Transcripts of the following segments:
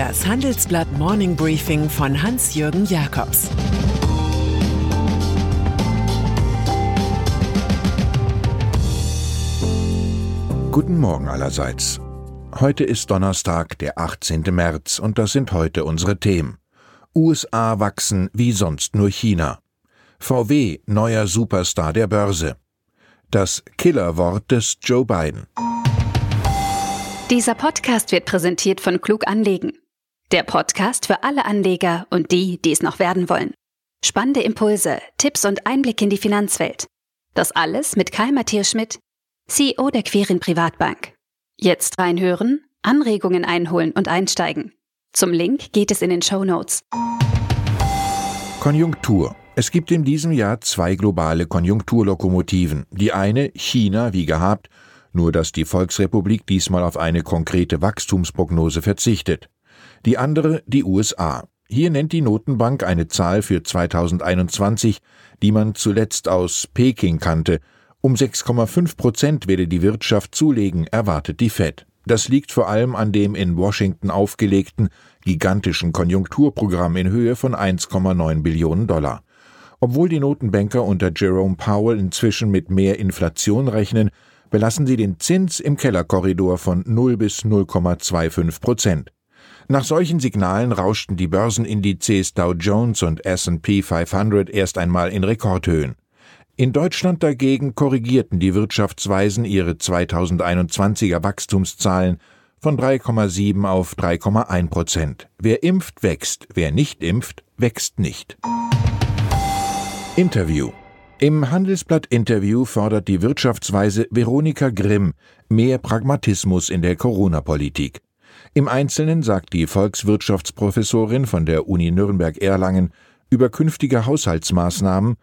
Das Handelsblatt Morning Briefing von Hans-Jürgen Jakobs Guten Morgen allerseits. Heute ist Donnerstag, der 18. März, und das sind heute unsere Themen. USA wachsen wie sonst nur China. VW neuer Superstar der Börse. Das Killerwort des Joe Biden. Dieser Podcast wird präsentiert von Klug Anlegen. Der Podcast für alle Anleger und die, die es noch werden wollen. Spannende Impulse, Tipps und Einblick in die Finanzwelt. Das alles mit Kai Matthias Schmidt, CEO der Querin Privatbank. Jetzt reinhören, Anregungen einholen und einsteigen. Zum Link geht es in den Show Notes. Konjunktur. Es gibt in diesem Jahr zwei globale Konjunkturlokomotiven. Die eine, China, wie gehabt, nur dass die Volksrepublik diesmal auf eine konkrete Wachstumsprognose verzichtet. Die andere die USA. Hier nennt die Notenbank eine Zahl für 2021, die man zuletzt aus Peking kannte. Um 6,5 Prozent werde die Wirtschaft zulegen, erwartet die Fed. Das liegt vor allem an dem in Washington aufgelegten gigantischen Konjunkturprogramm in Höhe von 1,9 Billionen Dollar. Obwohl die Notenbanker unter Jerome Powell inzwischen mit mehr Inflation rechnen, belassen sie den Zins im Kellerkorridor von 0 bis 0,25 Prozent. Nach solchen Signalen rauschten die Börsenindizes Dow Jones und S&P 500 erst einmal in Rekordhöhen. In Deutschland dagegen korrigierten die Wirtschaftsweisen ihre 2021er Wachstumszahlen von 3,7 auf 3,1 Prozent. Wer impft, wächst, wer nicht impft, wächst nicht. Interview im Handelsblatt-Interview fordert die Wirtschaftsweise Veronika Grimm mehr Pragmatismus in der Corona-Politik. Im Einzelnen sagt die Volkswirtschaftsprofessorin von der Uni Nürnberg-Erlangen über künftige Haushaltsmaßnahmen,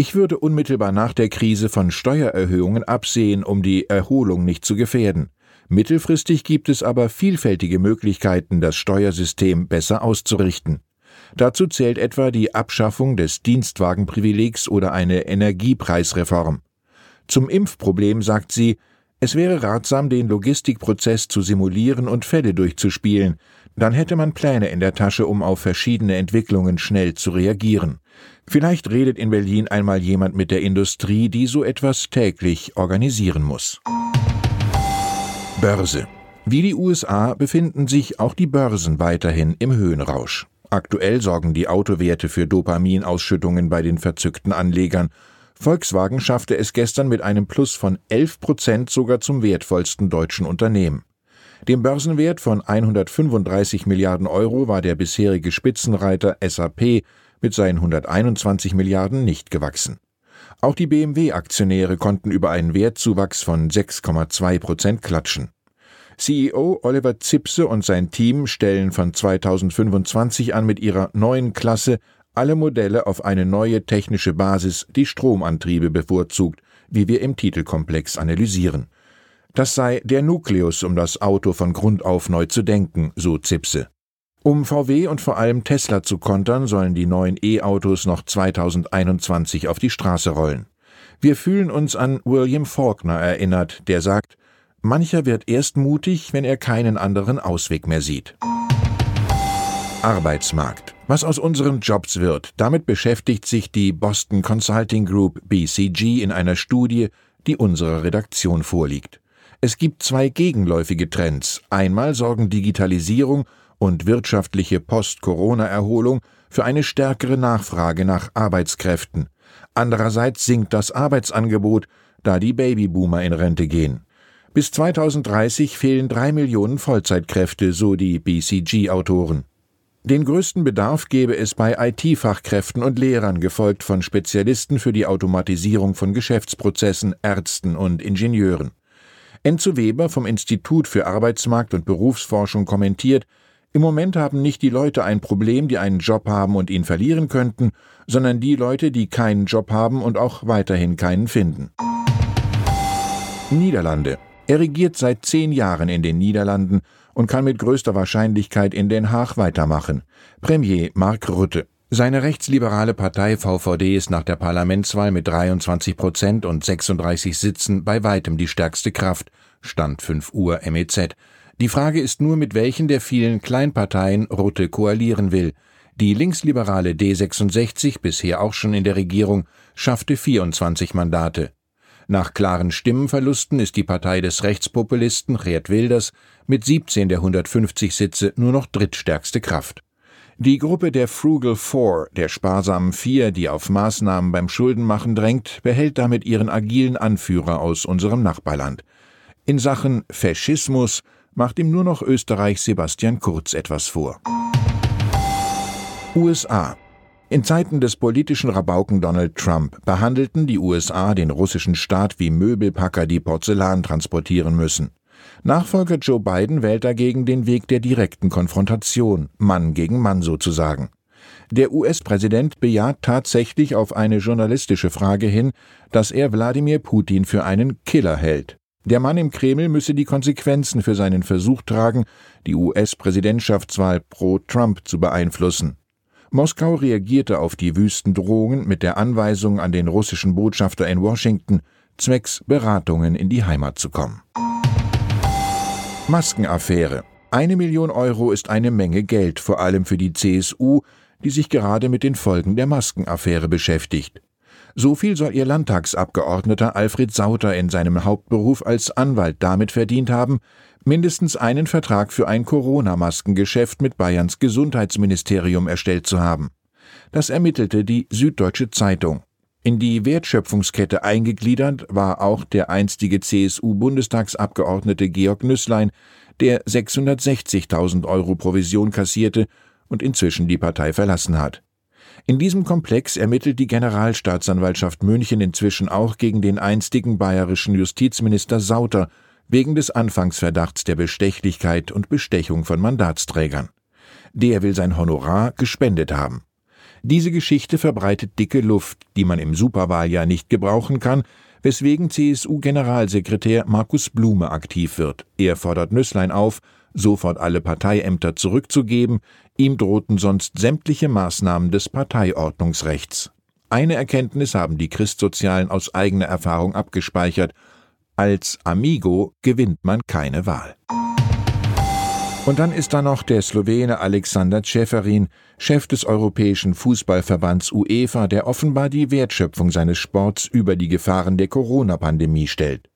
ich würde unmittelbar nach der Krise von Steuererhöhungen absehen, um die Erholung nicht zu gefährden. Mittelfristig gibt es aber vielfältige Möglichkeiten, das Steuersystem besser auszurichten. Dazu zählt etwa die Abschaffung des Dienstwagenprivilegs oder eine Energiepreisreform. Zum Impfproblem sagt sie, es wäre ratsam, den Logistikprozess zu simulieren und Fälle durchzuspielen, dann hätte man Pläne in der Tasche, um auf verschiedene Entwicklungen schnell zu reagieren. Vielleicht redet in Berlin einmal jemand mit der Industrie, die so etwas täglich organisieren muss. Börse. Wie die USA befinden sich auch die Börsen weiterhin im Höhenrausch. Aktuell sorgen die Autowerte für Dopaminausschüttungen bei den verzückten Anlegern. Volkswagen schaffte es gestern mit einem Plus von 11 Prozent sogar zum wertvollsten deutschen Unternehmen. Dem Börsenwert von 135 Milliarden Euro war der bisherige Spitzenreiter SAP mit seinen 121 Milliarden nicht gewachsen. Auch die BMW-Aktionäre konnten über einen Wertzuwachs von 6,2 Prozent klatschen. CEO Oliver Zipse und sein Team stellen von 2025 an mit ihrer neuen Klasse alle Modelle auf eine neue technische Basis, die Stromantriebe bevorzugt, wie wir im Titelkomplex analysieren. Das sei der Nukleus, um das Auto von Grund auf neu zu denken, so Zipse. Um VW und vor allem Tesla zu kontern, sollen die neuen E-Autos noch 2021 auf die Straße rollen. Wir fühlen uns an William Faulkner erinnert, der sagt, Mancher wird erst mutig, wenn er keinen anderen Ausweg mehr sieht. Arbeitsmarkt. Was aus unseren Jobs wird, damit beschäftigt sich die Boston Consulting Group BCG in einer Studie, die unserer Redaktion vorliegt. Es gibt zwei gegenläufige Trends. Einmal sorgen Digitalisierung und wirtschaftliche Post-Corona-Erholung für eine stärkere Nachfrage nach Arbeitskräften. Andererseits sinkt das Arbeitsangebot, da die Babyboomer in Rente gehen. Bis 2030 fehlen drei Millionen Vollzeitkräfte, so die BCG-Autoren. Den größten Bedarf gäbe es bei IT-Fachkräften und Lehrern, gefolgt von Spezialisten für die Automatisierung von Geschäftsprozessen, Ärzten und Ingenieuren. Enzo Weber vom Institut für Arbeitsmarkt und Berufsforschung kommentiert, im Moment haben nicht die Leute ein Problem, die einen Job haben und ihn verlieren könnten, sondern die Leute, die keinen Job haben und auch weiterhin keinen finden. Niederlande er regiert seit zehn Jahren in den Niederlanden und kann mit größter Wahrscheinlichkeit in Den Haag weitermachen. Premier Mark Rutte. Seine rechtsliberale Partei VVD ist nach der Parlamentswahl mit 23 Prozent und 36 Sitzen bei weitem die stärkste Kraft. Stand 5 Uhr MEZ. Die Frage ist nur, mit welchen der vielen Kleinparteien Rutte koalieren will. Die linksliberale D66, bisher auch schon in der Regierung, schaffte 24 Mandate. Nach klaren Stimmenverlusten ist die Partei des Rechtspopulisten Geert Wilders mit 17 der 150 Sitze nur noch drittstärkste Kraft. Die Gruppe der Frugal Four, der sparsamen Vier, die auf Maßnahmen beim Schuldenmachen drängt, behält damit ihren agilen Anführer aus unserem Nachbarland. In Sachen Faschismus macht ihm nur noch Österreichs Sebastian Kurz etwas vor. USA in Zeiten des politischen Rabauken Donald Trump behandelten die USA den russischen Staat wie Möbelpacker, die Porzellan transportieren müssen. Nachfolger Joe Biden wählt dagegen den Weg der direkten Konfrontation, Mann gegen Mann sozusagen. Der US-Präsident bejaht tatsächlich auf eine journalistische Frage hin, dass er Wladimir Putin für einen Killer hält. Der Mann im Kreml müsse die Konsequenzen für seinen Versuch tragen, die US-Präsidentschaftswahl pro Trump zu beeinflussen. Moskau reagierte auf die wüsten Drohungen mit der Anweisung an den russischen Botschafter in Washington, zwecks Beratungen in die Heimat zu kommen. Maskenaffäre. Eine Million Euro ist eine Menge Geld, vor allem für die CSU, die sich gerade mit den Folgen der Maskenaffäre beschäftigt. So viel soll ihr Landtagsabgeordneter Alfred Sauter in seinem Hauptberuf als Anwalt damit verdient haben, mindestens einen Vertrag für ein Corona-Maskengeschäft mit Bayerns Gesundheitsministerium erstellt zu haben. Das ermittelte die Süddeutsche Zeitung. In die Wertschöpfungskette eingegliedert war auch der einstige CSU-Bundestagsabgeordnete Georg Nüßlein, der 660.000 Euro Provision kassierte und inzwischen die Partei verlassen hat. In diesem Komplex ermittelt die Generalstaatsanwaltschaft München inzwischen auch gegen den einstigen bayerischen Justizminister Sauter wegen des Anfangsverdachts der Bestechlichkeit und Bestechung von Mandatsträgern. Der will sein Honorar gespendet haben. Diese Geschichte verbreitet dicke Luft, die man im Superwahljahr nicht gebrauchen kann, weswegen CSU-Generalsekretär Markus Blume aktiv wird. Er fordert Nüsslein auf, sofort alle Parteiämter zurückzugeben, ihm drohten sonst sämtliche Maßnahmen des Parteiordnungsrechts. Eine Erkenntnis haben die Christsozialen aus eigener Erfahrung abgespeichert als Amigo gewinnt man keine Wahl. Und dann ist da noch der Slowene Alexander Ceferin, Chef des Europäischen Fußballverbands UEFA, der offenbar die Wertschöpfung seines Sports über die Gefahren der Corona-Pandemie stellt.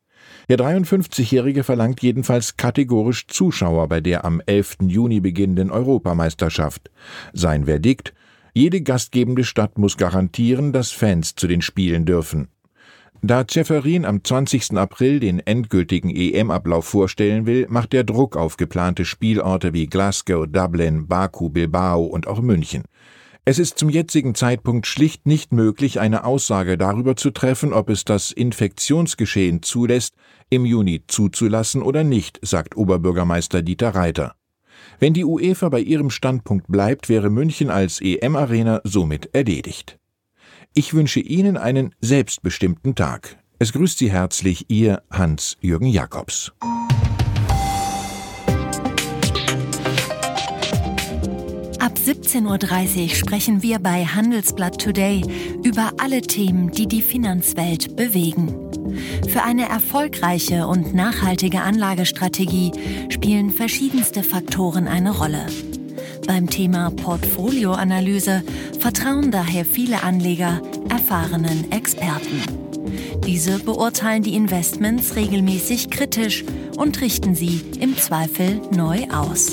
Der 53-Jährige verlangt jedenfalls kategorisch Zuschauer bei der am 11. Juni beginnenden Europameisterschaft. Sein Verdikt jede gastgebende Stadt muss garantieren, dass Fans zu den Spielen dürfen. Da Ceferin am 20. April den endgültigen EM-Ablauf vorstellen will, macht er Druck auf geplante Spielorte wie Glasgow, Dublin, Baku, Bilbao und auch München. Es ist zum jetzigen Zeitpunkt schlicht nicht möglich, eine Aussage darüber zu treffen, ob es das Infektionsgeschehen zulässt, im Juni zuzulassen oder nicht, sagt Oberbürgermeister Dieter Reiter. Wenn die UEFA bei ihrem Standpunkt bleibt, wäre München als EM-Arena somit erledigt. Ich wünsche Ihnen einen selbstbestimmten Tag. Es grüßt Sie herzlich Ihr Hans-Jürgen Jakobs. 17.30 Uhr sprechen wir bei Handelsblatt Today über alle Themen, die die Finanzwelt bewegen. Für eine erfolgreiche und nachhaltige Anlagestrategie spielen verschiedenste Faktoren eine Rolle. Beim Thema Portfolioanalyse vertrauen daher viele Anleger erfahrenen Experten. Diese beurteilen die Investments regelmäßig kritisch und richten sie im Zweifel neu aus.